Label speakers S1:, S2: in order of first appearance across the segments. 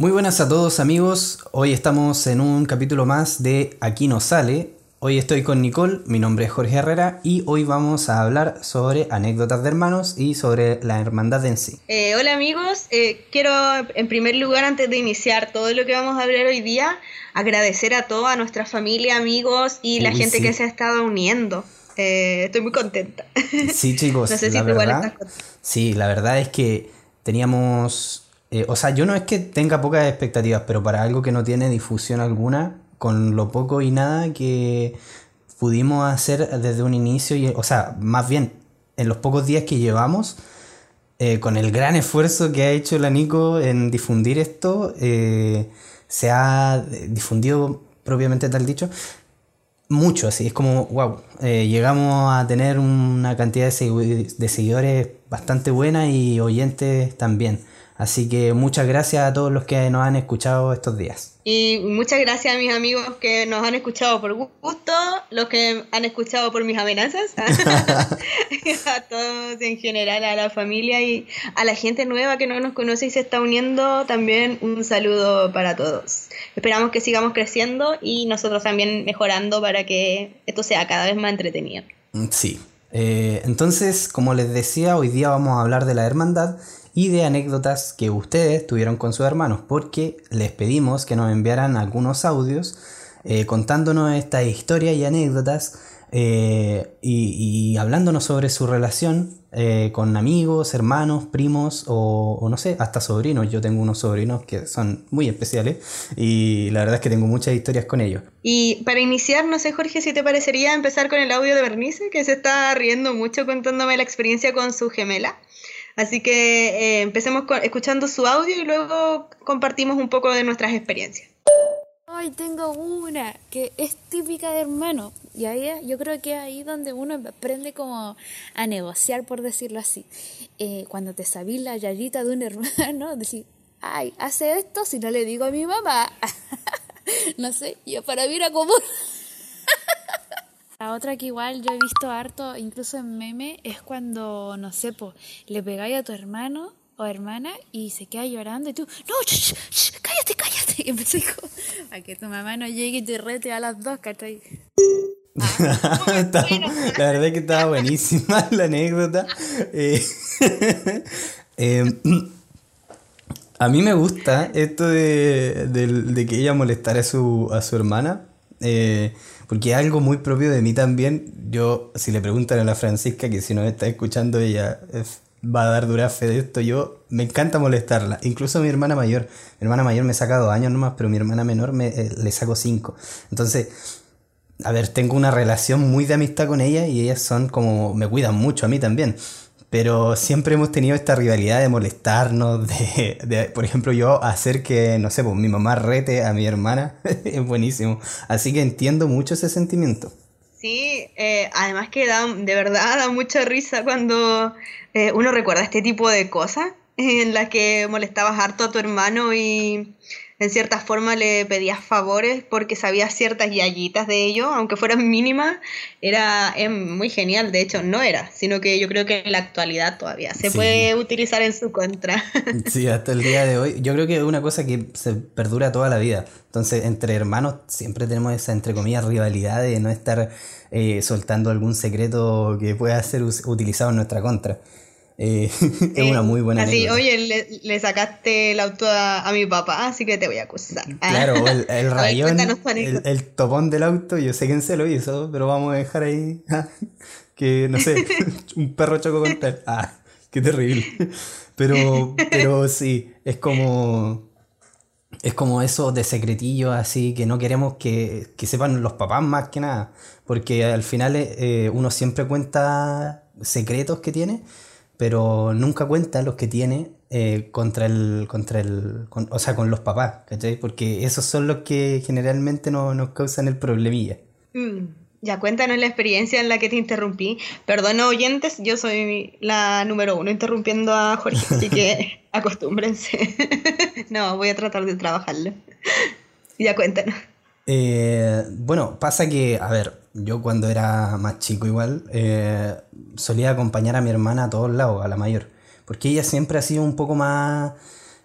S1: Muy buenas a todos amigos, hoy estamos en un capítulo más de Aquí no sale. Hoy estoy con Nicole, mi nombre es Jorge Herrera y hoy vamos a hablar sobre anécdotas de hermanos y sobre la hermandad en sí.
S2: Eh, hola amigos, eh, quiero en primer lugar antes de iniciar todo lo que vamos a hablar hoy día, agradecer a toda nuestra familia, amigos y la gente que se ha estado uniendo. Eh, estoy muy contenta.
S1: Sí chicos, la verdad, sí, la verdad es que teníamos eh, o sea, yo no es que tenga pocas expectativas, pero para algo que no tiene difusión alguna, con lo poco y nada que pudimos hacer desde un inicio, y, o sea, más bien en los pocos días que llevamos, eh, con el gran esfuerzo que ha hecho la Nico en difundir esto, eh, se ha difundido propiamente tal dicho, mucho, así es como, wow, llegamos a tener una cantidad de seguidores bastante buena y oyentes también. Así que muchas gracias a todos los que nos han escuchado estos días.
S2: Y muchas gracias a mis amigos que nos han escuchado por gusto, los que han escuchado por mis amenazas, a todos en general, a la familia y a la gente nueva que no nos conoce y se está uniendo, también un saludo para todos. Esperamos que sigamos creciendo y nosotros también mejorando para que esto sea cada vez más entretenido.
S1: Sí. Eh, entonces, como les decía, hoy día vamos a hablar de la hermandad y de anécdotas que ustedes tuvieron con sus hermanos, porque les pedimos que nos enviaran algunos audios eh, contándonos estas historias y anécdotas eh, y, hablándonos sobre su relación eh, con amigos, hermanos, primos o, no sé, hasta sobrinos. Yo tengo unos sobrinos que son muy especiales y la verdad es que tengo muchas historias con ellos.
S2: Y para iniciar, no sé Jorge, si te parecería empezar con el audio de Bernice, que se está riendo mucho contándome la experiencia con su gemela. Así que eh, empecemos escuchando su audio y luego compartimos un poco de nuestras experiencias.
S3: Hoy tengo una que es típica de hermano. Y ahí yo creo que es ahí donde uno aprende como a negociar, por decirlo así. Eh, cuando te sabís la yayita de un hermano, decir, ay, hace esto si no le digo a mi mamá. no sé, yo para mí era común. La otra que igual yo he visto harto, incluso en meme, es cuando, no sé, le pegáis a tu hermano o hermana y se queda llorando y tú, no, cállate, cállate. Y empecé a que tu mamá no llegue y te rete a las dos, ¿cachai?
S1: la verdad es que estaba buenísima la anécdota. Eh, em, a mí me gusta esto de, de, que ella molestara a su, a su hermana. Eh, porque es algo muy propio de mí también. Yo, si le preguntan a la Francisca, que si nos está escuchando, ella va a dar dura fe de esto. Yo me encanta molestarla. Incluso mi hermana mayor. Mi hermana mayor me saca dos años nomás, pero mi hermana menor me, eh, le saco cinco. Entonces, a ver, tengo una relación muy de amistad con ella y ellas son como. me cuidan mucho a mí también. Pero siempre hemos tenido esta rivalidad de molestarnos, de, por ejemplo, yo hacer que, no sé, pues mi mamá rete a mi hermana, es buenísimo. Así que entiendo mucho ese sentimiento.
S2: Sí, eh, además que da, de verdad da mucha risa cuando eh, uno recuerda este tipo de cosas en las que molestabas harto a tu hermano y en cierta forma le pedías favores porque sabías ciertas yayitas de ello, aunque fueran mínimas, era muy genial. De hecho, no era, sino que yo creo que en la actualidad todavía se puede utilizar en su contra.
S1: Sí, hasta el día de hoy. Yo creo que es una cosa que se perdura toda la vida. Entonces, entre hermanos siempre tenemos esa, entre comillas, rivalidad de no estar eh, soltando algún secreto que pueda ser utilizado en nuestra contra. Eh, es una muy buena
S2: Así, oye, le, sacaste el auto a, mi papá, así que te voy a acusar.
S1: Claro, el, el rayón, el, topón del auto, yo sé quién se lo hizo, pero vamos a dejar ahí que, no sé, un perro chocó con tal. Ah, qué terrible. Pero, pero sí, es como... Es como eso de secretillo así que no queremos que, que sepan los papás más que nada. Porque al final eh, uno siempre cuenta secretos que tiene pero nunca cuenta los que tiene eh, contra el, contra el, o sea, con los papás, ¿cachai? Porque esos son los que generalmente no, nos causan el problemilla.
S2: Mm, ya cuéntanos la experiencia en la que te interrumpí. Perdón, oyentes, yo soy la número uno interrumpiendo a Jorge, así que acostúmbrense. no, voy a tratar de trabajarlo. ya cuéntanos.
S1: Eh, bueno, pasa que, a ver, yo cuando era más chico igual, eh, solía acompañar a mi hermana a todos lados, a la mayor. Porque ella siempre ha sido un poco más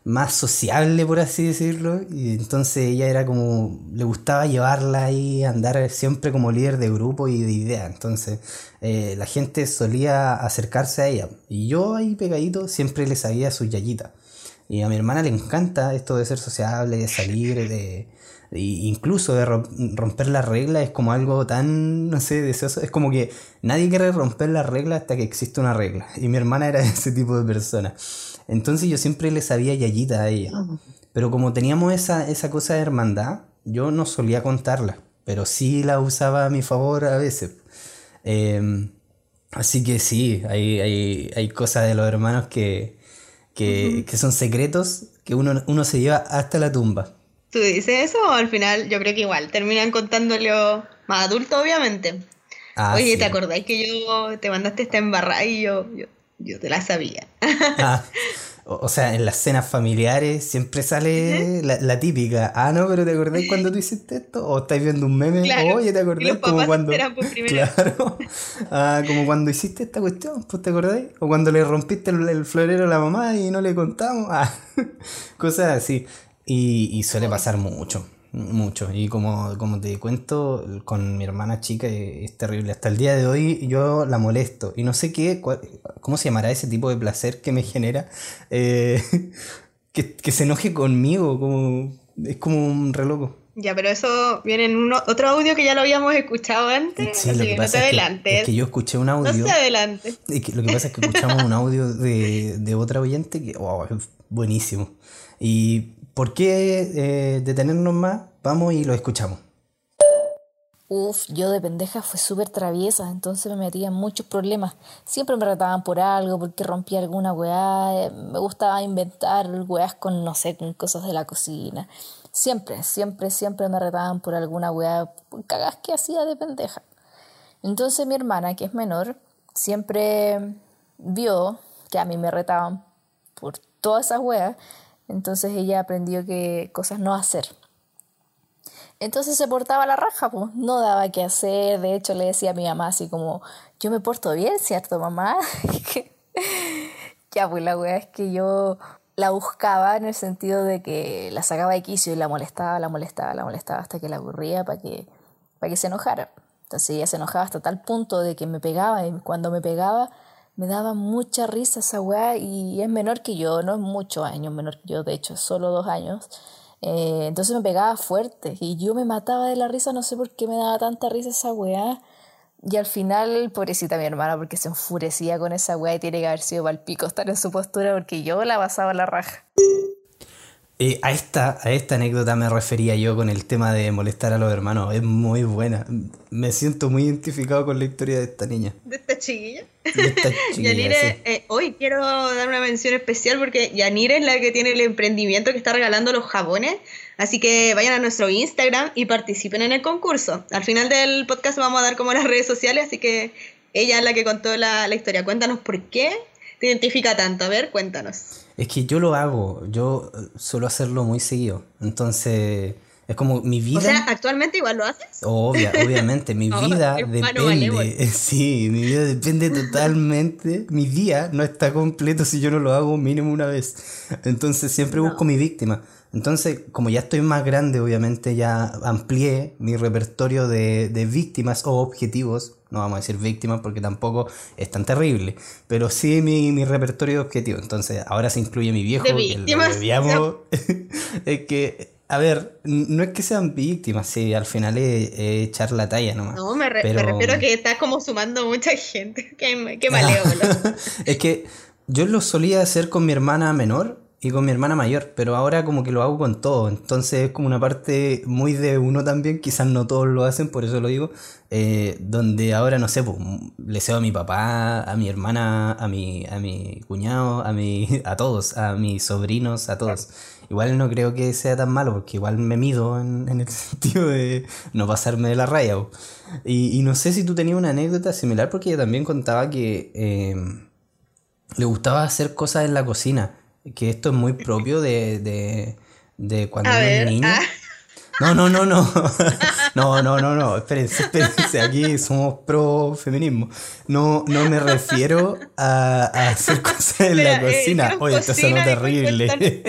S1: más sociable, por así decirlo. Y entonces ella era como, le gustaba llevarla ahí, andar siempre como líder de grupo y de idea. Entonces eh, la gente solía acercarse a ella. Y yo ahí pegadito siempre le sabía su yayita. Y a mi hermana le encanta esto de ser sociable, de salir, de, incluso de romper la regla es como algo tan, no sé, deseoso. Es como que nadie quiere romper la regla hasta que existe una regla. Y mi hermana era ese tipo de persona. Entonces yo siempre le sabía yayita a ella. Pero como teníamos esa, esa cosa de hermandad, yo no solía contarla. Pero sí la usaba a mi favor a veces. Em, así que sí, hay, hay, hay cosas de los hermanos que, que, son secretos que uno, uno se lleva hasta la tumba.
S2: ¿Tú dices eso o al final yo creo que igual terminan contándolo más adulto, obviamente? Ah, Oye, ¿te acordáis que yo te mandaste esta embarrada y yo, yo, te la sabía?
S1: Ah, o, sea, en las cenas familiares siempre sale la, típica. Ah, no, pero ¿te acordáis cuando tú hiciste esto? ¿O estáis viendo un meme? Oye, ¿te acordáis? Como cuando. Claro. Ah, como cuando hiciste esta cuestión, pues ¿te acordáis? O cuando le rompiste el, florero a la mamá y no le contamos. Cosas así. Y, suele pasar mucho, mucho. Y como, como te cuento, con mi hermana chica es terrible. Hasta el día de hoy yo la molesto. Y no sé qué, cómo se llamará ese tipo de placer que me genera. Eh, que, se enoje conmigo, como, es como un reloco.
S2: Ya, pero eso viene en otro audio que ya lo habíamos escuchado antes. Sí, lo que, pasa
S1: es, que, es que, yo escuché un audio.
S2: No se adelante.
S1: lo que pasa es que escuchamos un audio de, de otra oyente que, wow, es buenísimo. Y ¿Por qué eh, detenernos más? Vamos y lo escuchamos.
S3: Uf, yo de pendeja fue súper traviesa, entonces me metía en muchos problemas. Siempre me retaban por algo, porque rompía alguna weá. Eh, me gustaba inventar weás con, no sé, con cosas de la cocina. Siempre, siempre, siempre me retaban por alguna weá, por cagas que hacía de pendeja. Entonces mi hermana, que es menor, siempre vio que a mí me retaban por todas esas weas entonces ella aprendió que cosas no hacer. Entonces se portaba la raja, pues no daba qué hacer. De hecho, le decía a mi mamá así como, yo me porto bien, ¿cierto, mamá? ya, pues la wea es que yo la buscaba en el sentido de que la sacaba de quicio y la molestaba, la molestaba, la molestaba hasta que la aburría para que, para que se enojara. Entonces ella se enojaba hasta tal punto de que me pegaba y cuando me pegaba me daba mucha risa esa weá y es menor que yo, no es muchos años menor que yo, de hecho, solo dos años. Eh, entonces me pegaba fuerte y yo me mataba de la risa, no sé por qué me daba tanta risa esa weá. Y al final, pobrecita mi hermana, porque se enfurecía con esa weá y tiene que haber sido para el pico estar en su postura porque yo la pasaba la raja.
S1: Eh, a, esta, a esta anécdota me refería yo con el tema de molestar a los hermanos. Es muy buena. Me siento muy identificado con la historia de esta niña.
S2: ¿De esta chiquilla? De esta Yanire, eh, hoy quiero dar una mención especial porque Yanire es la que tiene el emprendimiento que está regalando los jabones. Así que vayan a nuestro Instagram y participen en el concurso. Al final del podcast vamos a dar como las redes sociales, así que ella es la que contó la, la historia. Cuéntanos por qué te identifica tanto. A ver, cuéntanos.
S1: Es que yo lo hago, yo eh, suelo hacerlo muy seguido. Entonces, es como mi vida. O
S2: sea, actualmente igual lo haces.
S1: Obvia, obviamente, mi vida depende. Sí, mi vida depende totalmente. Mi día no está completo si yo no lo hago mínimo una vez. Entonces, siempre busco mi víctima. Entonces, como ya estoy más grande, obviamente ya amplié mi repertorio de, de víctimas o objetivos no vamos a decir víctimas porque tampoco es tan terrible, pero sí mi, mi repertorio objetivo. Entonces, ahora se incluye mi viejo, es que, a ver, no es que sean víctimas, sí, al final es, echar la talla nomás.
S2: No, me, refiero a que estás como sumando mucha gente, qué, qué maleo.
S1: es que yo lo solía hacer con mi hermana menor y con mi hermana mayor, pero ahora como que lo hago con todo, entonces es como una parte muy de uno también, quizás no todos lo hacen, por eso lo digo, eh, donde ahora no sé, pues, le cedo a mi papá, a mi hermana, a mi, a mi cuñado, a, mi, a todos, a mis sobrinos, a todos. Igual no creo que sea tan malo, porque igual me mido en, el sentido de no pasarme de la raya. Y, y, no sé si tú tenías una anécdota similar, porque ella también contaba que eh, le gustaba hacer cosas en la cocina que esto es muy propio de, de, de cuando uno es niño. Ah. No, no, no, no. No, no, no, no. Espérense, espérense. Aquí somos pro feminismo. No, no me refiero a, hacer cosas en la eh, cocina. Oye, esto suena terrible.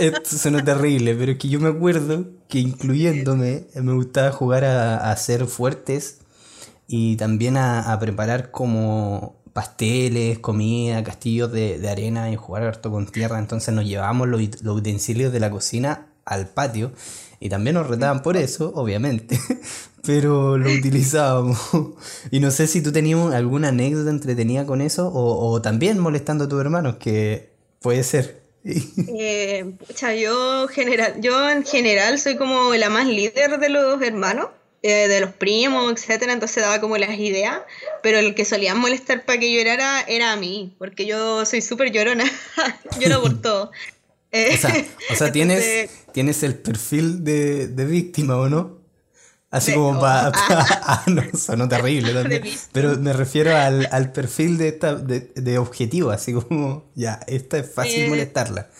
S1: esto suena terrible, pero es que yo me acuerdo que incluyéndome me gustaba jugar a, hacer fuertes y también a, preparar como pasteles, comida, castillos de, arena y jugar harto con tierra. Entonces nos llevábamos los, utensilios de la cocina al patio y también nos retaban por eso, obviamente, pero lo utilizábamos. y no sé si tú tenías alguna anécdota entretenida con eso o, también molestando a tus hermanos, que puede ser.
S2: eh, yo, general, yo en general soy como la más líder de los hermanos. Eh, de los primos, etcétera, entonces daba como las ideas, pero el que solía molestar para que llorara era a mí, porque yo soy súper llorona, lloro por todo.
S1: O sea, o sea tienes, tienes el perfil de, de víctima, ¿o no? Así como para... Oh, ah, no, sonó terrible también. Pero me refiero al, al perfil de, esta, de, de, objetivo, así como, ya, esta es fácil eh, molestarla.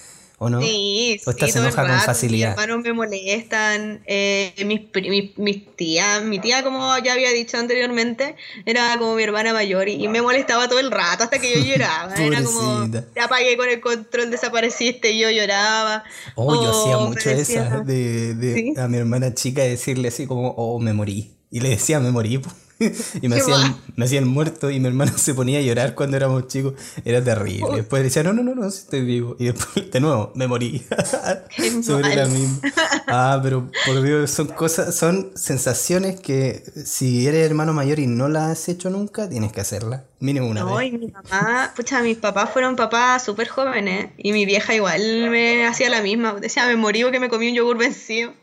S1: ¿O no?
S2: Sí, ¿O
S1: estás enoja con facilidad?
S2: Mis hermanos me molestan, eh, mis, mis, mis, tías, mi tía, como ya había dicho anteriormente, era como mi hermana mayor y, me molestaba todo el rato hasta que yo lloraba. era como, te apagué con el control, desapareciste y yo lloraba.
S1: Oh, yo hacía mucho esa de, de a mi hermana chica decirle así como, oh, me morí. Y le decía, me morí. y me hacían, me hacían muerto y mi hermano se ponía a llorar cuando éramos chicos. Era terrible. Después decía, no, no, no, no, estoy vivo. Y después, de nuevo, me morí. Sobre la misma. Ah, pero por Dios, son cosas, son sensaciones que si eres hermano mayor y no las has hecho nunca, tienes que hacerlas. Mínimo una
S2: no, Y mi mamá, pucha, mis papás fueron papás súper jóvenes y mi vieja igual me hacía la misma. Decía, me morí porque me comí un yogur vencido.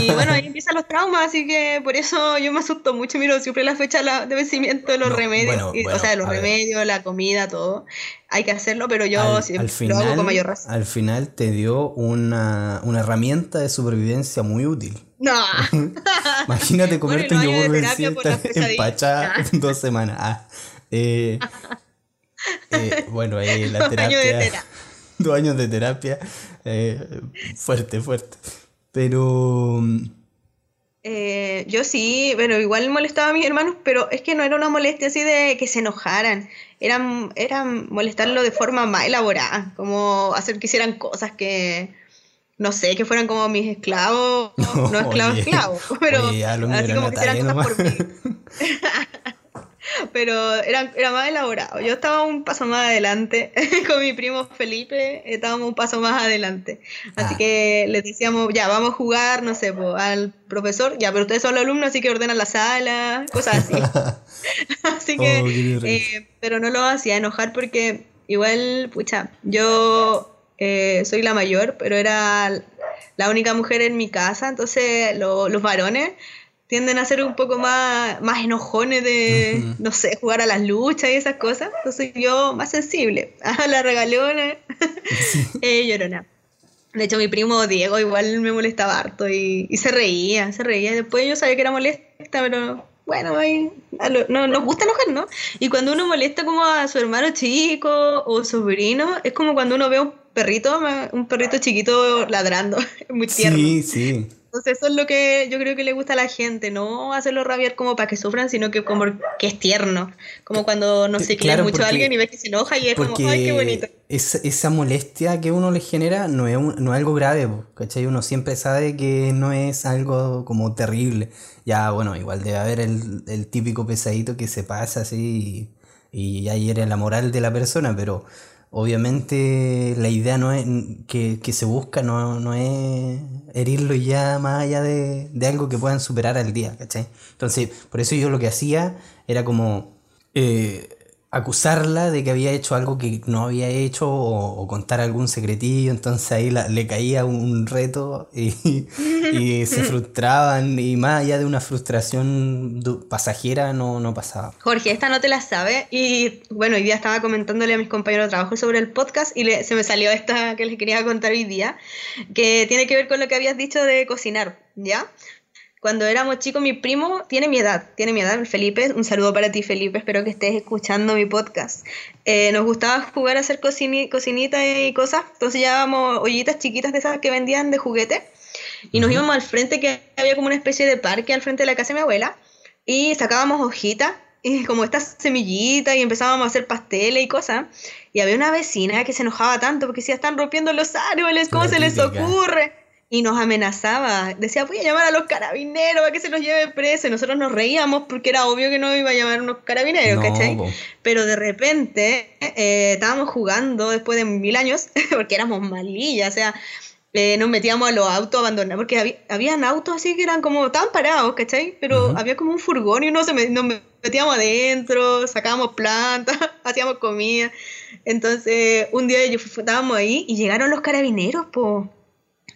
S2: Y bueno, ahí empiezan los traumas, así que por eso yo me asusto mucho. Miro siempre la fecha de vencimiento de los remedios, o sea, de los remedios, la comida, todo. Hay que hacerlo, pero yo
S1: al, final, lo hago con mayor razón. Al final te dio una, una herramienta de supervivencia muy útil.
S2: No.
S1: Imagínate comerte un yogur vencido empachada dos semanas. Ah. Eh, eh, bueno, ahí la terapia. Dos años de terapia. Eh, fuerte, fuerte. Pero.
S2: yo sí, bueno, igual molestaba a mis hermanos, pero es que no era una molestia así de que se enojaran. Era, era molestarlo de forma más elaborada, como hacer que hicieran cosas que, no sé, que fueran como mis esclavos, no, esclavos, esclavos, pero así como que hicieran cosas por mí. Pero era, era más elaborado. Yo estaba un paso más adelante con mi primo Felipe, estábamos un paso más adelante. Así ah. que les decíamos, ya, vamos a jugar, no sé, al profesor, ya, pero ustedes son los alumnos, así que ordenan la sala, cosas así. así que, oh, eh, pero no lo hacía enojar porque igual, pucha, yo eh, soy la mayor, pero era la única mujer en mi casa, entonces los varones tienden a ser un poco más, más enojones de, no sé, jugar a las luchas y esas cosas. Entonces yo más sensible. A la regalona, eh, llorona. De hecho, mi primo Diego igual me molestaba harto y, y, se reía, se reía. Después yo sabía que era molesta, pero bueno, ahí, no, nos gusta enojar, ¿no? Y cuando uno molesta como a su hermano chico o sobrino, es como cuando uno ve un perrito, un perrito chiquito ladrando, muy tierno.
S1: Sí, sí.
S2: Entonces eso es lo que yo creo que le gusta a la gente, no hacerlo rabiar como para que sufran, sino que como que es tierno, como cuando no se quiere mucho a alguien y ves que se enoja y es como, ay, qué bonito.
S1: Esa, esa molestia que uno le genera no es, no es algo grave, ¿cachai? Uno siempre sabe que no es algo como terrible. Ya, bueno, igual debe haber el, el típico pesadito que se pasa así y, y ahí era la moral de la persona, pero obviamente la idea no es que, se busca no, es herirlo ya más allá de, algo que puedan superar al día, ¿cachai? Entonces, por eso yo lo que hacía era como eh, acusarla de que había hecho algo que no había hecho o, contar algún secretillo, entonces ahí le caía un reto y, se frustraban y más allá de una frustración pasajera no, no pasaba.
S2: Jorge, esta no te la sabe y bueno, hoy día estaba comentándole a mis compañeros de trabajo sobre el podcast y se me salió esta que les quería contar hoy día, que tiene que ver con lo que habías dicho de cocinar, ¿ya? Cuando éramos chicos, mi primo tiene mi edad, tiene mi edad, Felipe. Un saludo para ti, Felipe. Espero que estés escuchando mi podcast. Eh, nos gustaba jugar a hacer cocinitas y cosas. Entonces llevábamos ollitas chiquitas de esas que vendían de juguete. Y nos íbamos al frente, que había como una especie de parque al frente de la casa de mi abuela, y sacábamos hojitas, y como estas semillitas, y empezábamos a hacer pasteles y cosas. Y había una vecina que se enojaba tanto porque decía, están rompiendo los árboles, ¿cómo
S1: La
S2: se les ocurre? Y nos amenazaba, decía, voy a llamar a los carabineros para que se los lleve preso. Y nosotros nos reíamos porque era obvio que no iba a llamar a unos carabineros,
S1: No,
S2: ¿cachai? Pero de repente eh, estábamos jugando después de mil años, porque éramos malillas, o sea, eh, nos metíamos a los autos abandonados, porque había, habían autos así que eran como tan parados, ¿cachai? Pero había como un furgón y uno se me- nos metíamos adentro, sacábamos plantas, hacíamos comida. Entonces, un día yo fu- estábamos ahí y llegaron los carabineros, po.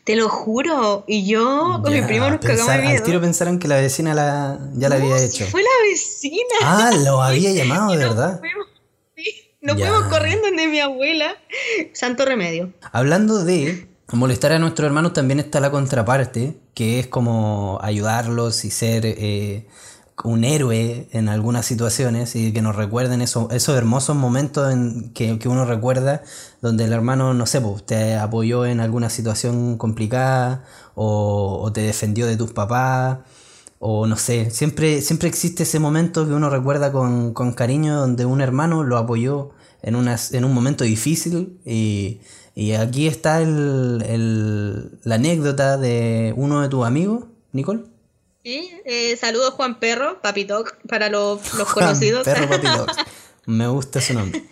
S2: Te lo juro. Y yo con mi primo nos cagamos de
S1: Al
S2: miedo.
S1: tiro pensaron que la vecina la, ya la había hecho.
S2: Fue la vecina.
S1: Ah, lo había llamado, de verdad.
S2: fuimos, sí, nos
S1: Ya.
S2: fuimos corriendo de mi abuela. Santo remedio.
S1: Hablando de molestar a nuestros hermanos, también está la contraparte, que es como ayudarlos y ser eh, un héroe en algunas situaciones y que nos recuerden eso- esos hermosos momentos en que, que uno recuerda donde el hermano, no sé, pues, te apoyó en alguna situación complicada o, o te defendió de tus papás. O no sé, siempre, siempre existe ese momento que uno recuerda con, con cariño donde un hermano lo apoyó en, una, en un momento difícil y, y aquí está el, el- la anécdota de uno de tus amigos, Nicole.
S2: Sí, eh, saludos Juan Perro, Papitoc, para los, los
S1: Juan
S2: conocidos.
S1: Perro. Me gusta su nombre.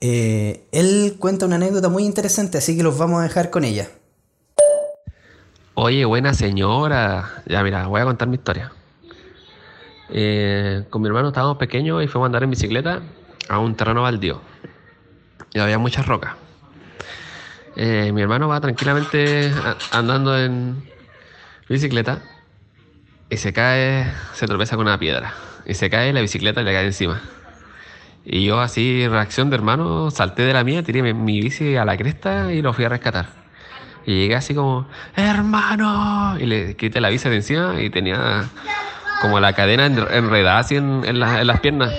S1: Eh, él cuenta una anécdota muy interesante, así que los vamos a dejar con ella.
S4: Oye, buena señora. Ya, mira, voy a contar mi historia. Eh, con mi hermano estábamos pequeños y fuimos a andar en bicicleta a un terreno baldío. Y había muchas rocas. Eh, mi hermano va tranquilamente andando en bicicleta y se cae, se tropeza con una piedra. Y se cae la bicicleta y le cae encima. Y yo así, reacción de hermano, salté de la mía, tiré mi, mi bici a la cresta y lo fui a rescatar. Y llegué así como, hermano, y le quité la bici de encima y tenía como la cadena en- enredada así en las piernas.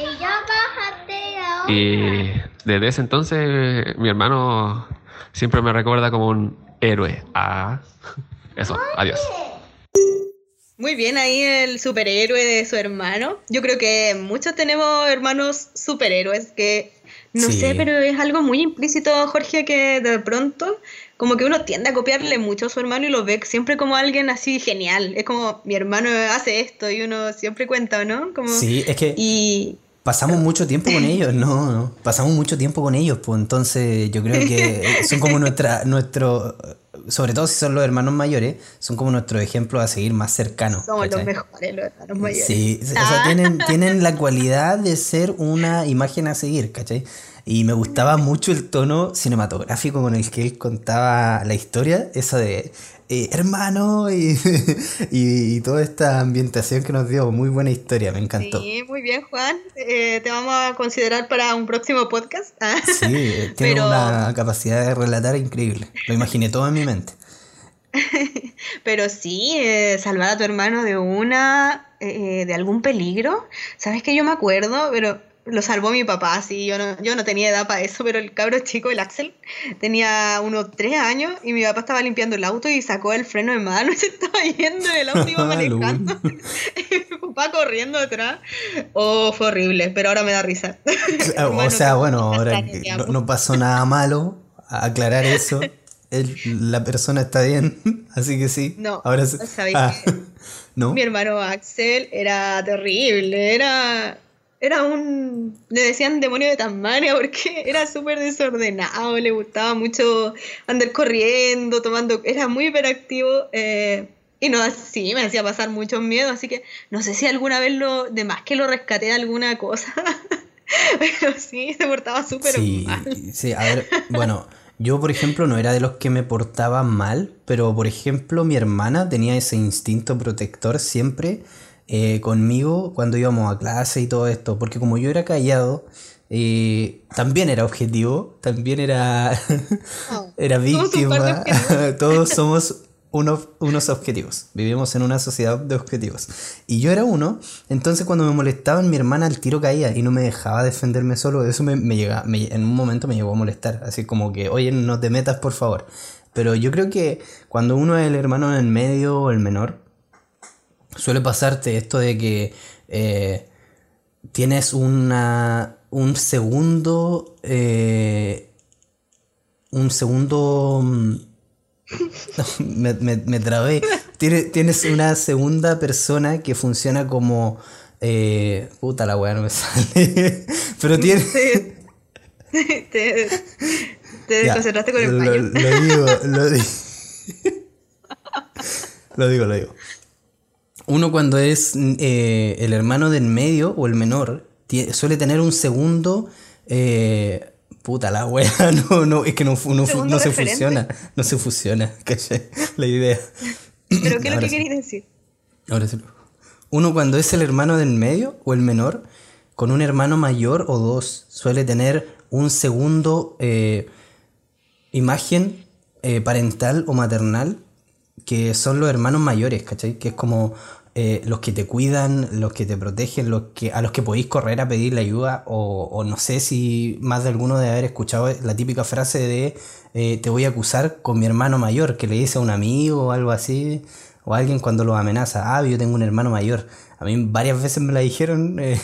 S4: Y desde ese entonces mi hermano siempre me recuerda como un héroe. Ah, eso, adiós.
S2: Muy bien, ahí el superhéroe de su hermano. Yo creo que muchos tenemos hermanos superhéroes que no
S1: Sí.
S2: sé, pero es algo muy implícito, Jorge, que de pronto como que uno tiende a copiarle mucho a su hermano y lo ve siempre como alguien así genial. Es como mi hermano hace esto y uno siempre cuenta, ¿no? Como,
S1: Sí, es que
S2: Y
S1: pasamos mucho tiempo con ellos, no, no, pasamos mucho tiempo con ellos, pues entonces yo creo que son como nuestra, nuestro, sobre todo si son los hermanos mayores, son como nuestros ejemplos a seguir más cercanos.
S2: somos los mejores, los hermanos mayores.
S1: Sí, o sea,
S2: Ah.
S1: tienen, tienen la cualidad de ser una imagen a seguir, ¿cachai? Y me gustaba mucho el tono cinematográfico con el que él contaba la historia, eso de eh, hermano y, y, y toda esta ambientación que nos dio, muy buena historia, me encantó.
S2: Sí, muy bien, Juan. Eh, te vamos a considerar para un próximo podcast. Ah.
S1: Sí, eh, tiene
S2: Pero-
S1: una capacidad de relatar increíble. Lo imaginé todo en mi mente.
S2: Pero sí, eh, salvar a tu hermano de una, eh, de algún peligro. Sabes que yo me acuerdo, pero lo salvó mi papá, sí, yo no, yo no tenía edad para eso, pero el cabro chico, el Axel, tenía unos tres años y mi papá estaba limpiando el auto y sacó el freno de mano y se estaba yendo en el auto y iba manejando. y mi papá corriendo atrás. Oh, fue horrible, pero ahora me da risa.
S1: o sea, bueno, ahora no, no pasó nada malo, a aclarar eso. La persona está bien, así que sí.
S2: No,
S1: ahora sí.
S2: ¿sabéis
S1: Ah? ¿No?
S2: Mi hermano Axel era terrible, era, era un, le decían demonio de Tasmania porque era súper desordenado, le gustaba mucho andar corriendo, tomando, era muy hiperactivo eh, y no así, me hacía pasar mucho miedo, así que no sé si alguna vez lo, de más que lo rescaté de alguna cosa, pero sí, se portaba súper
S1: Sí,
S2: mal.
S1: sí, a ver, bueno, yo por ejemplo no era de los que me portaba mal, pero por ejemplo mi hermana tenía ese instinto protector siempre eh, conmigo cuando íbamos a clase y todo esto, porque como yo era callado, eh, también era objetivo, también era,
S2: Oh,
S1: era víctima, todos somos unos, unos objetivos, vivimos en una sociedad de objetivos. Y yo era uno, entonces cuando me molestaban mi hermana al tiro caía y no me dejaba defenderme solo, eso me, me llega, me- en un momento me llegó a molestar, así como que, oye, no te metas por favor. pero yo creo que cuando uno es el hermano en medio o el menor, suele pasarte esto de que eh, tienes una, un segundo, eh, un segundo... mm, me, me, me trabé. Tienes, tienes una segunda persona que funciona como... eh, puta la weá, no me sale. Pero tiene...
S2: te, te
S1: Ya,
S2: desconcentraste con el
S1: lo,
S2: paño.
S1: lo digo, lo digo. lo digo, lo digo. Uno cuando es eh, el hermano del medio o el menor, suele tener un segundo... eh, puta la wea, no, no, es que no, no, no se fusiona, no se fusiona, ¿cachai? La idea.
S2: Pero ¿qué es lo que
S1: sí.
S2: queréis decir?
S1: Ahora sí. Uno cuando es el hermano del medio o el menor, con un hermano mayor o dos, suele tener un segundo eh, imagen eh, parental o maternal que son los hermanos mayores, ¿cachai? Que es como eh, los que te cuidan, los que te protegen, los que, a los que podéis correr a pedirle ayuda, o, o no sé si más de alguno de haber escuchado la típica frase de eh, te voy a acusar con mi hermano mayor, que le dice a un amigo o algo así, o alguien cuando los amenaza, ah, yo tengo un hermano mayor. A mí varias veces me la dijeron, eh,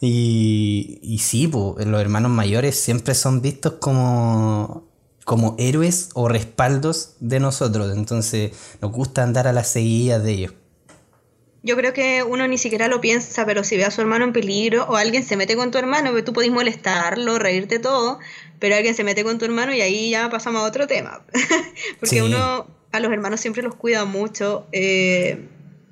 S1: y, sí, po, los hermanos mayores siempre son vistos como como héroes o respaldos de nosotros. Entonces nos gusta andar a las seguillas de ellos.
S2: Yo creo que uno ni siquiera lo piensa, pero si ve a su hermano en peligro o alguien se mete con tu hermano, pues tú podés molestarlo, reírte todo, pero alguien se mete con tu hermano y ahí ya pasamos a otro tema. Porque
S1: Sí.
S2: uno a los hermanos siempre los cuida mucho, eh,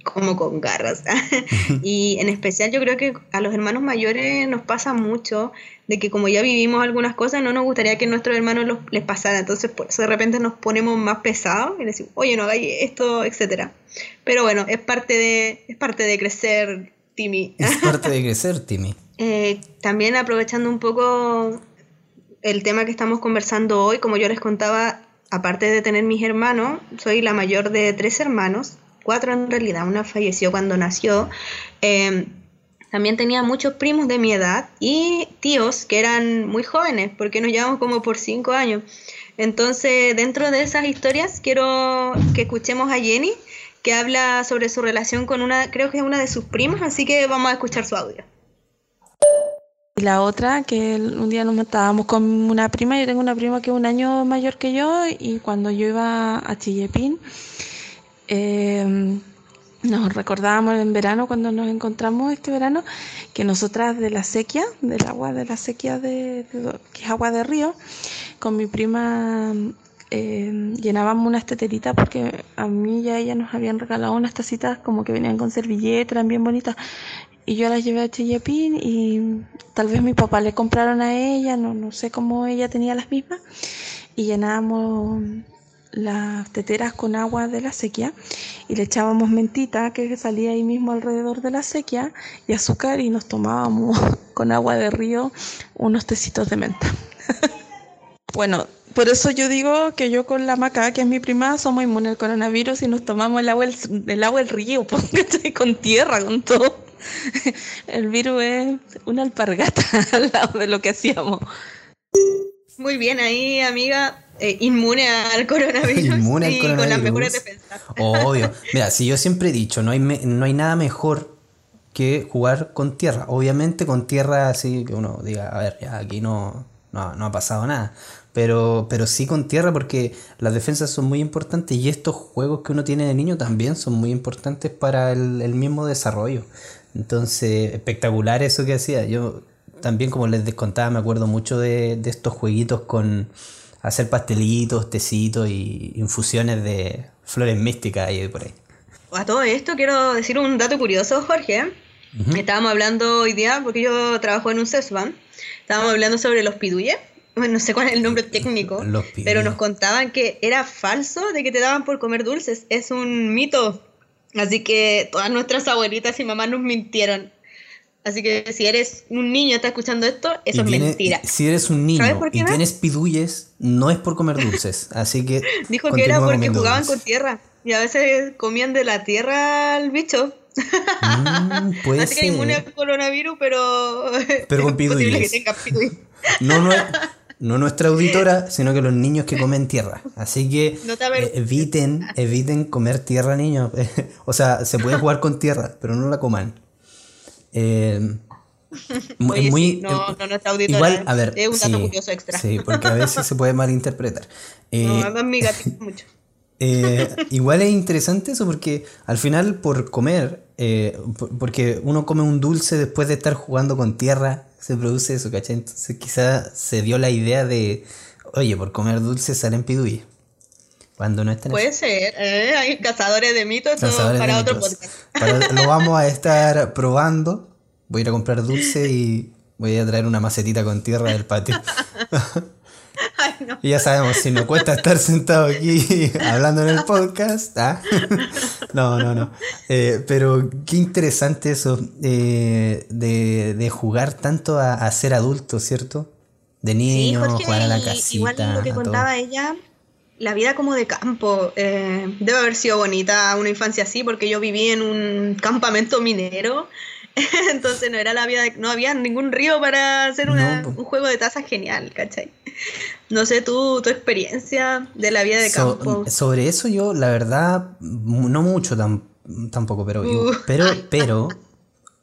S2: como con garras. y en especial yo creo que a los hermanos mayores nos pasa mucho de que como ya vivimos algunas cosas, no nos gustaría que a nuestros hermanos los- les pasara. Entonces por eso de repente nos ponemos más pesados y decimos, oye, no hagáis esto, etcétera. Pero bueno, es parte de, es parte de crecer, Timmy.
S1: Es parte de crecer, Timmy.
S2: Eh, también aprovechando un poco el tema que estamos conversando hoy, como yo les contaba, aparte de tener mis hermanos, soy la mayor de tres hermanos, cuatro en realidad, una falleció cuando nació. Eh, también tenía muchos primos de mi edad y tíos que eran muy jóvenes, porque nos llevamos como por cinco años. Entonces, dentro de esas historias, quiero que escuchemos a Jenny, que habla sobre su relación con una, creo que es una de sus primas, así que vamos a escuchar su audio.
S5: Y la otra, que un día nos estábamos con una prima, yo tengo una prima que es un año mayor que yo, y cuando yo iba a Chillepín, eh, nos recordábamos en verano, cuando nos encontramos este verano, que nosotras de la sequía, del agua de la sequía, de, que es agua de río, con mi prima eh, llenábamos unas teteritas porque a mí y a ella nos habían regalado unas tacitas como que venían con servilletas, bien bonitas. Y yo las llevé a Chillepín y tal vez mi papá le compraron a ella, no, no sé cómo ella tenía las mismas. Y llenábamos las teteras con agua de la sequía y le echábamos mentita que salía ahí mismo alrededor de la sequía y azúcar y nos tomábamos con agua de río unos tecitos de menta. Bueno, por eso yo digo que yo con la maca, que es mi prima, somos inmunes al coronavirus y nos tomamos el agua del, el agua del río, con tierra, con todo. El virus es una alpargata al lado de lo que hacíamos.
S2: Muy bien, ahí, amiga, eh, inmune al coronavirus
S1: Inmune al
S2: y con las
S1: coronavirus.
S2: mejores defensas.
S1: Obvio. Mira, si yo siempre he dicho, no hay, me- no hay nada mejor que jugar con tierra. Obviamente con tierra así que uno diga, a ver, ya aquí no, no, no ha pasado nada. Pero, pero sí con tierra porque las defensas son muy importantes y estos juegos que uno tiene de niño también son muy importantes para el, el mismo desarrollo. Entonces, espectacular eso que hacía. Yo también, como les contaba, me acuerdo mucho de, de estos jueguitos con hacer pastelitos, tecitos y infusiones de flores místicas y por ahí.
S2: A todo esto quiero decir un dato curioso, Jorge. Estábamos hablando hoy día, porque yo trabajo en un CESBAN, estábamos hablando sobre los piduyes. Bueno, no sé cuál es el nombre técnico,
S1: Los
S2: pero nos contaban que era falso de que te daban por comer dulces. Es un mito. Así que todas nuestras abuelitas y mamás nos mintieron. Así que si eres un niño y estás escuchando esto, eso
S1: Y
S2: es
S1: tiene-
S2: mentira.
S1: Si eres un
S2: ¿Sabes
S1: niño y tienes piduyes, no es por comer dulces. Así que.
S2: Dijo que era porque jugaban
S1: dulces.
S2: con tierra. Y a veces comían de la tierra al bicho.
S1: Mm, puede
S2: Así que inmune
S1: ser.
S2: al coronavirus, pero.
S1: Pero con
S2: es posible
S1: piduyes.
S2: que tenga piduyes.
S1: No, no no nuestra auditora, sino que los niños que comen tierra. Así que
S2: No
S1: eh, eviten, eviten comer tierra, niños. o sea, se puede jugar con tierra, pero no la coman. Eh,
S2: Oye,
S1: es muy,
S2: sí, no,
S1: eh,
S2: no, nuestra auditora
S1: Igual, a ver,
S2: es un dato
S1: sí,
S2: curioso extra.
S1: Sí, porque a veces se puede malinterpretar. Eh,
S2: no, además mi gatito mucho.
S1: eh, igual es interesante eso porque al final por comer, eh, por- porque uno come un dulce después de estar jugando con tierra, se produce eso, ¿cachai? Entonces quizá se dio la idea de, oye, por comer dulce salen piduyes. Cuando no están
S2: Puede ser, ¿eh? hay cazadores de mitos,
S1: Cazadores de
S2: para otro
S1: mitos.
S2: podcast.
S1: Para- lo vamos a estar probando. Voy a ir a comprar dulce y voy a traer una macetita con tierra del patio.
S2: Ay, no.
S1: Y ya sabemos, si me cuesta estar sentado aquí hablando en el podcast. ¿ah? No, no, no. Eh, pero qué interesante eso eh, de, de jugar tanto a, a ser adulto, ¿cierto? De
S2: Sí,
S1: niño,
S2: Jorge,
S1: jugar a la casita.
S2: igual lo que
S1: todo.
S2: contaba ella, la vida como de campo, eh, debe haber sido bonita una infancia así, porque yo viví en un campamento minero, entonces no era la vida, de- no había ningún río para hacer una-
S1: No,
S2: un juego de taza genial, ¿cachai? No sé, tú, tu experiencia de la vida de
S1: So-
S2: campo.
S1: sobre eso yo, la verdad, no mucho tam- tampoco, pero,
S2: Uh.
S1: pero, pero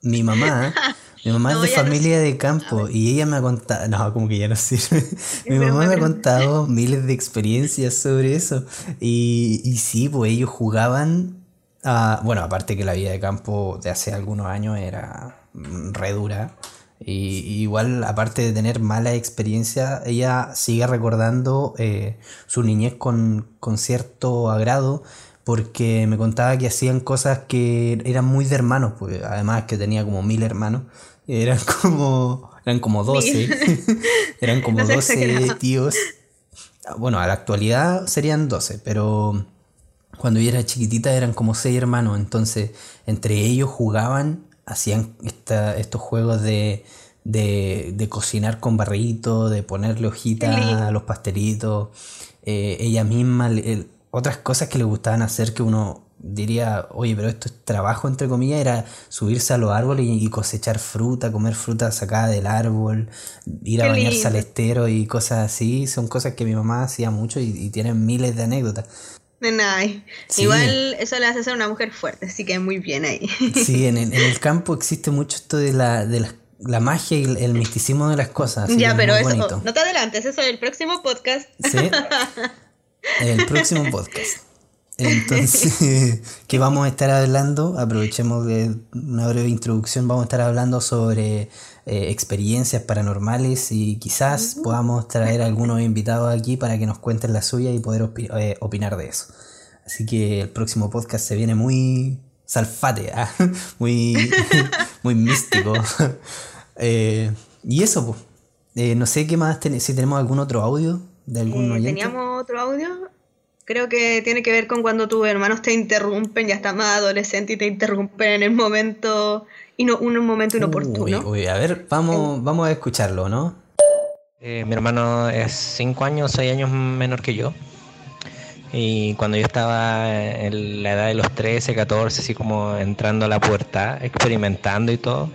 S1: mi mamá, mi mamá
S2: No,
S1: es de
S2: ya no
S1: familia de campo y ella me ha contado, no, como que ya no sirve. mi mamá me ha contado miles de experiencias sobre eso y, y sí, pues ellos jugaban, a- bueno, aparte que la vida de campo de hace algunos años era mm, re dura. Y, y igual, aparte de tener mala experiencia, ella sigue recordando eh, su niñez con, con cierto agrado, porque me contaba que hacían cosas que eran muy de hermanos, pues además que tenía como mil hermanos, eran como, eran como 12, eran como
S2: No se
S1: 12
S2: exageraba.
S1: tíos. Bueno, a la actualidad serían 12, pero cuando yo era chiquitita eran como seis hermanos, entonces entre ellos jugaban, hacían esta- estos juegos de, de, de cocinar con barrito, de ponerle hojitas a los pastelitos, eh, ella misma, el- otras cosas que le gustaban hacer que uno diría, oye, pero esto es trabajo, entre comillas, era subirse a los árboles y, cosechar fruta, comer fruta sacada del árbol, ir a bañarse al estero y cosas así, son cosas que mi mamá hacía mucho y, y tienen miles de anécdotas.
S2: Ay,
S1: Sí.
S2: Igual eso le hace ser una mujer fuerte, así que muy bien ahí.
S1: Sí, en, el- en el campo existe mucho esto de la, de la, la magia y el, el misticismo de las cosas.
S2: ya, pero eso, no te adelantes, eso es el próximo podcast.
S1: Sí. El próximo podcast. Entonces, ¿qué vamos a estar hablando? Aprovechemos de una breve introducción. Vamos a estar hablando sobre eh, experiencias paranormales y quizás podamos traer a algunos invitados aquí para que nos cuenten la suya y poder opi- eh, opinar de eso. Así que el próximo podcast se viene muy salfate, ah, muy, muy místico. Eh, y eso, pues. Eh, no sé qué más, ten- si tenemos algún otro audio de algún oyente.
S2: Teníamos otro audio. Creo que tiene que ver con cuando tus hermanos te interrumpen, ya estás más adolescente y te interrumpen en el momento, y no, un momento inoportuno.
S1: Uy, uy, a ver, vamos, vamos a escucharlo, ¿no?
S6: Eh, mi hermano es 5 años, 6 años menor que yo. Y cuando yo estaba en la edad de los 13, 14, así como entrando a la puerta, experimentando y todo,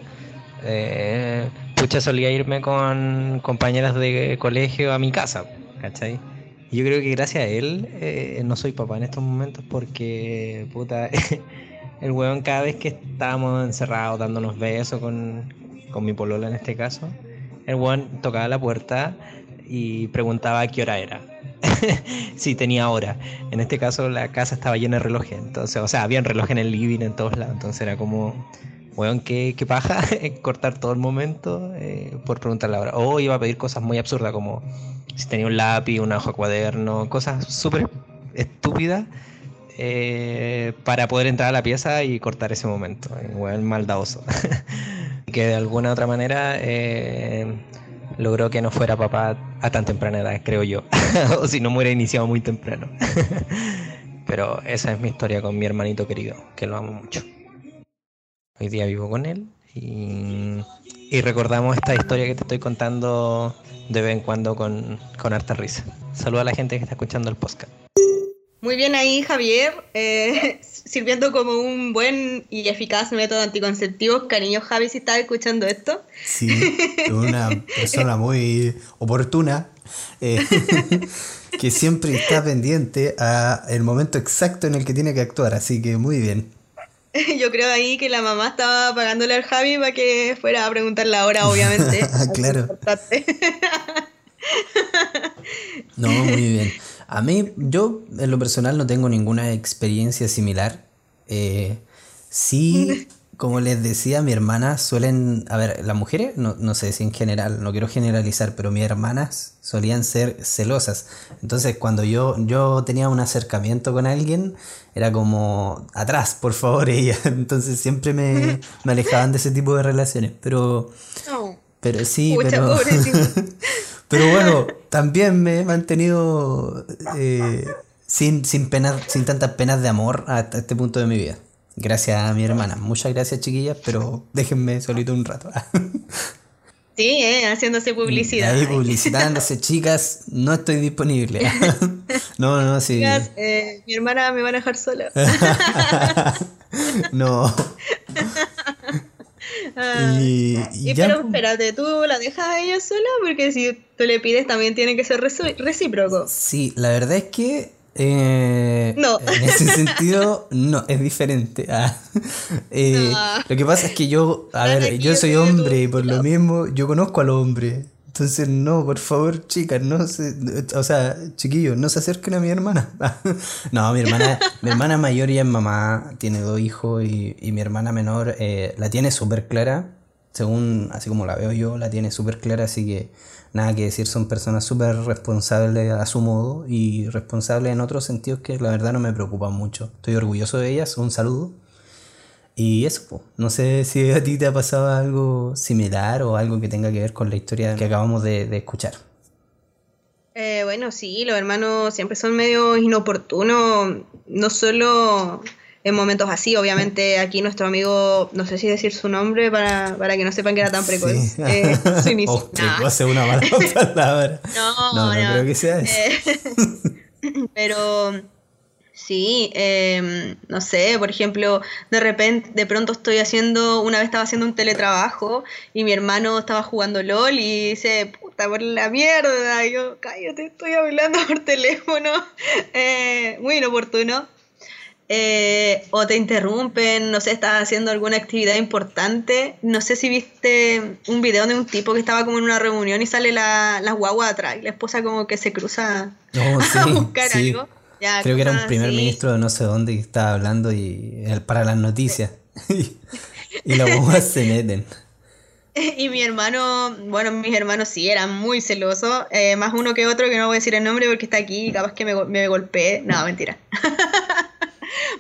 S6: eh, pucha, solía irme con compañeras de colegio a mi casa, ¿cachai? Yo creo que gracias a él eh, no soy papá en estos momentos porque, puta, el weón cada vez que estábamos encerrados dándonos besos con, con mi polola en este caso, el weón tocaba la puerta y preguntaba qué hora era. si tenía hora. En este caso la casa estaba llena de relojes. Entonces, o sea, habían relojes en el living en todos lados. Entonces era como, weón, qué, qué paja cortar todo el momento eh, por preguntar la hora. O iba a pedir cosas muy absurdas como si tenía un lápiz, una hoja cuaderno, cosas súper estúpidas eh, para poder entrar a la pieza y cortar ese momento. eh, Weón maldadoso. que de alguna otra manera eh, logró que no fuera papá a tan temprana edad, creo yo. o si no me iniciado muy temprano. Pero esa es mi historia con mi hermanito querido, que lo amo mucho. Hoy día vivo con él y, y recordamos esta historia que te estoy contando de vez en cuando con, con harta risa. Saluda a la gente que está escuchando el podcast.
S2: Muy bien ahí, Javier, eh, sirviendo como un buen y eficaz método anticonceptivo. Cariño, Javi, si estás escuchando esto.
S1: Sí, una persona muy oportuna eh, que siempre está pendiente a el momento exacto en el que tiene que actuar, así que muy bien.
S2: Yo creo ahí que la mamá estaba pagándole al Javi para que fuera a preguntar la hora, obviamente.
S1: claro. no, muy bien. A mí, yo en lo personal no tengo ninguna experiencia similar. Eh, sí, como les decía, mi hermana suelen, a ver, las mujeres, no, no, sé si en general, no quiero generalizar, pero mis hermanas solían ser celosas. Entonces, cuando yo, yo tenía un acercamiento con alguien, era como, atrás, por favor, ella. Entonces siempre me, me alejaban de ese tipo de relaciones. Pero, pero sí, pero... Pero bueno, también me he mantenido eh, sin, sin, penas, sin tantas penas de amor hasta este punto de mi vida. Gracias a mi hermana. Muchas gracias, chiquillas, pero déjenme solito un rato.
S2: Sí, eh, haciéndose publicidad.
S1: Ahí publicitándose, chicas, no estoy disponible. no, no, sí.
S2: Chicas, eh, mi hermana me va a dejar sola.
S1: no.
S2: Ah, y, pero espérate, ¿tú la dejas a ella sola? Porque si tú le pides también tiene que ser recíproco.
S1: Sí, la verdad es que eh,
S2: no.
S1: En ese sentido, no, es diferente. Ah, eh, Lo que pasa es que yo, a ver, yo soy hombre y por lo mismo yo conozco al hombre. Entonces, no, por favor, chicas, no se, o sea, chiquillos, no se acerquen a mi hermana. no, mi hermana, mi hermana mayor ya es mamá, tiene dos hijos y, y mi hermana menor eh, la tiene súper clara, según, así como la veo yo, la tiene súper clara, así que nada que decir, son personas súper responsables a su modo y responsables en otros sentidos que la verdad no me preocupan mucho. Estoy orgulloso de ellas, un saludo. Y eso, no sé si a ti te ha pasado algo similar o algo que tenga que ver con la historia que acabamos de, escuchar.
S2: Eh, bueno, sí, los hermanos siempre son medio inoportunos, no solo en momentos así, obviamente aquí nuestro amigo, no sé si decir su nombre para, que no sepan que era tan precoz. Sí. Eh,
S1: oh, precoz es una mala palabra.
S2: No, no, no, creo que sea eso. Eh, pero Sí, em, no sé, por ejemplo, de repente, de pronto estoy haciendo, una vez estaba haciendo un teletrabajo y mi hermano estaba jugando LOL y dice, puta, por la mierda, y yo, cállate, estoy hablando por teléfono, eh, muy inoportuno. Eh, o te interrumpen, no sé, estás haciendo alguna actividad importante. No sé si viste un video de un tipo que estaba como en una reunión y sale la, la guagua atrás y la esposa como que se cruza a buscar algo.
S1: Creo que era un primer ministro de no sé dónde que estaba hablando y para las noticias. y los bombas se meten.
S2: Y mi hermano, bueno, mis hermanos sí eran muy celosos, eh, más uno que otro, que no voy a decir el nombre porque está aquí y capaz que me, me golpeé. No, mentira.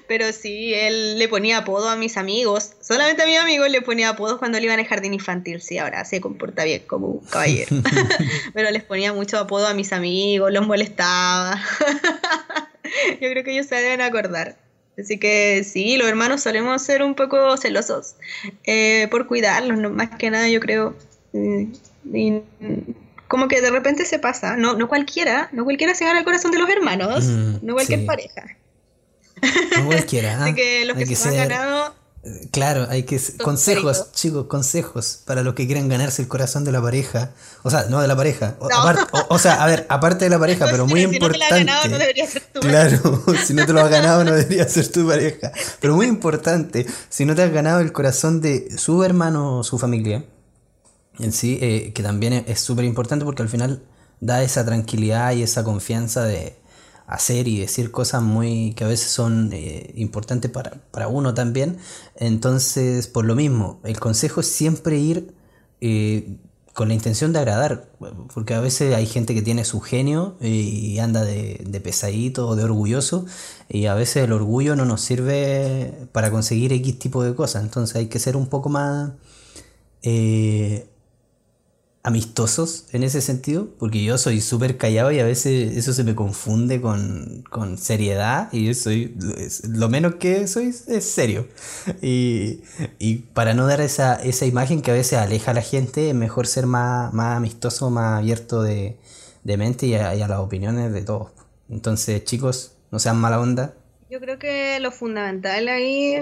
S2: Pero sí, él le ponía apodo a mis amigos. Solamente a mis amigos le ponía apodos cuando le iban al jardín infantil. Sí, ahora se comporta bien como un caballero. Pero les ponía mucho apodo a mis amigos, los molestaba. Yo creo que ellos se deben acordar. Así que sí, los hermanos solemos ser un poco celosos eh, por cuidarlos, más que nada yo creo. Mm, y, como que de repente se pasa, no, no cualquiera, no cualquiera se gana el corazón de los hermanos, mm, no cualquier pareja.
S1: No cualquiera.
S2: Así ¿ah? que los que, se han ganado.
S1: Eh, claro, hay que. Consejos, chicos, consejos para los que quieran ganarse el corazón de la pareja. O sea, no de la pareja. O, sea, a ver, aparte de la pareja, pero muy importante. Si no te lo has ganado, no debería ser tu Claro, si no te lo has ganado, no debería ser tu pareja. Pero muy importante, si no te has ganado el corazón de su hermano o su familia, en sí, eh, que también es súper importante porque al final da esa tranquilidad y esa confianza de hacer y decir cosas muy que a veces son eh, importantes para, uno también. Entonces, por lo mismo, el consejo es siempre ir eh, con la intención de agradar, porque a veces hay gente que tiene su genio eh, y anda de, de, pesadito o de orgulloso, y a veces el orgullo no nos sirve para conseguir X tipo de cosas. Entonces hay que ser un poco más amistosos en ese sentido, porque yo soy súper callado y a veces eso se me confunde con, seriedad y yo soy, lo menos que soy es serio. Y, para no dar esa, esa, imagen que a veces aleja a la gente, es mejor ser más, más amistoso, más abierto de, mente y a, las opiniones de todos. Entonces, chicos, no sean mala onda.
S2: Yo creo que lo fundamental ahí,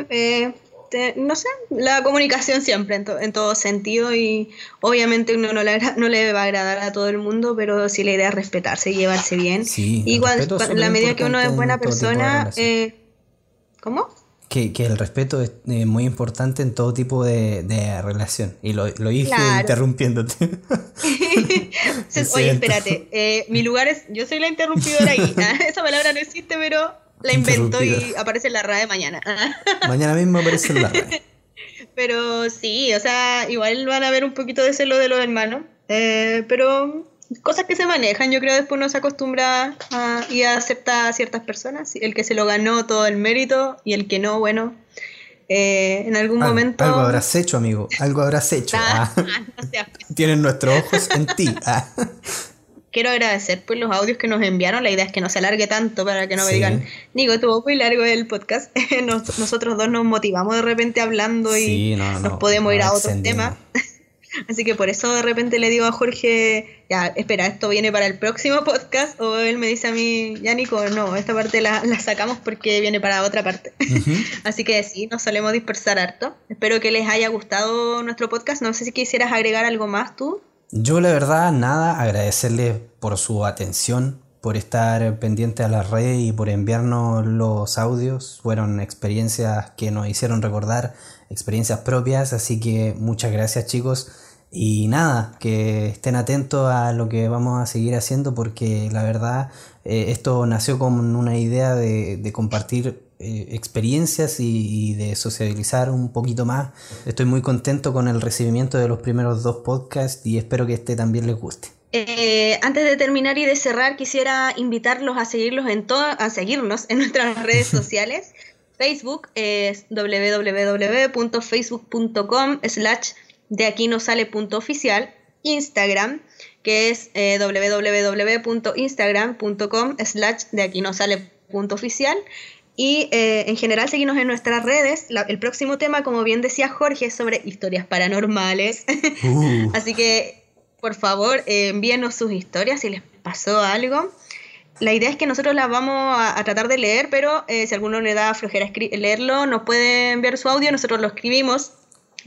S2: eh, no sé, la comunicación siempre en, en, todo sentido y obviamente uno no le, no le va a agradar a todo el mundo, pero sí la idea es respetarse y llevarse bien.
S1: Sí,
S2: y cuando, la medida que uno es buena persona, eh, ¿cómo?
S1: Que, que, el respeto es eh, muy importante en todo tipo de, de relación. Y lo, lo dije interrumpiéndote.
S2: Oye, espérate. Eh, mi lugar es. Yo soy la interrumpidora ahí. Esa palabra no existe, pero la invento y aparece en la RAE mañana.
S1: mañana mismo aparece en la RAE.
S2: Pero sí, o sea, igual van a ver un poquito de celo de los hermanos. Eh, pero cosas que se manejan, yo creo después uno se acostumbra a, y acepta a ciertas personas, el que se lo ganó todo el mérito y el que no, bueno, eh, en algún momento...
S1: Algo habrás hecho, amigo, algo habrás hecho. Ah, ah. Tienen nuestros ojos en ti. Ah.
S2: Quiero agradecer por los audios que nos enviaron, la idea es que no se alargue tanto para que no me digan, Nico, tuvo muy largo el podcast, nosotros dos nos motivamos de repente hablando y nos podemos ir a otro tema. Así que por eso de repente le digo a Jorge, ya, espera, esto viene para el próximo podcast, o él me dice a mí, ya Nico, no, esta parte la, sacamos porque viene para otra parte. Así que sí, nos solemos dispersar harto. Espero que les haya gustado nuestro podcast. No sé si quisieras agregar algo más tú.
S1: Yo la verdad, nada, agradecerles por su atención, por estar pendiente a la red y por enviarnos los audios. Fueron experiencias que nos hicieron recordar experiencias propias, así que muchas gracias chicos. Y nada, que estén atentos a lo que vamos a seguir haciendo porque la verdad eh, esto nació con una idea de, compartir eh, experiencias y, de sociabilizar un poquito más. Estoy muy contento con el recibimiento de los primeros dos podcasts y espero que este también les guste.
S2: Eh, antes de terminar y de cerrar, quisiera invitarlos a seguirlos en a seguirnos en nuestras redes sociales. Facebook es www.facebook.com slash de aquí no sale punto oficial. Instagram, que es eh, www.instagram.com slash de aquí no sale punto oficial. Y eh, en general seguimos en nuestras redes. el próximo tema, como bien decía Jorge, es sobre historias paranormales. Uh. Así que, por favor, eh, envíenos sus historias si les pasó algo la idea es que nosotros las vamos a, tratar de leer, pero eh, si alguno le da flojera leerlo, nos puede enviar su audio, nosotros lo escribimos.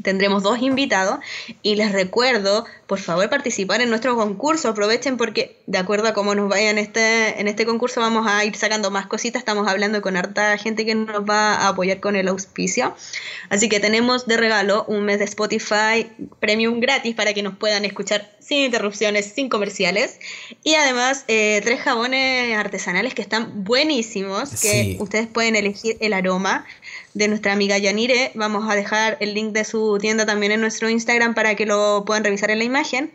S2: Tendremos dos invitados y les recuerdo, por favor, participar en nuestro concurso. Aprovechen porque, de acuerdo a cómo nos vaya en este, en este concurso, vamos a ir sacando más cositas. Estamos hablando con harta gente que nos va a apoyar con el auspicio. Así que tenemos de regalo un mes de Spotify Premium gratis para que nos puedan escuchar sin interrupciones, sin comerciales. Y además, eh, tres jabones artesanales que están buenísimos, que ustedes pueden elegir el aroma de nuestra amiga Yanire. Vamos a dejar el link de su tienda también en nuestro Instagram para que lo puedan revisar en la imagen.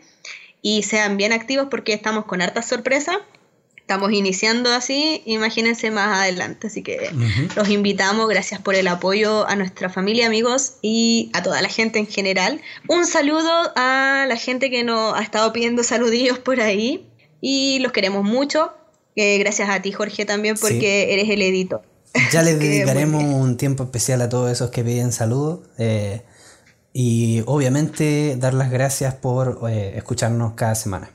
S2: Y sean bien activos porque estamos con harta sorpresa estamos iniciando así, imagínense más adelante. Así que los invitamos, gracias por el apoyo a nuestra familia, amigos y a toda la gente en general. Un saludo a la gente que nos ha estado pidiendo saludillos por ahí y los queremos mucho. Eh, gracias a ti, Jorge, también porque eres el editor.
S1: Ya les dedicaremos un tiempo especial a todos esos que piden saludos. Eh, y obviamente dar las gracias por eh, escucharnos cada semana.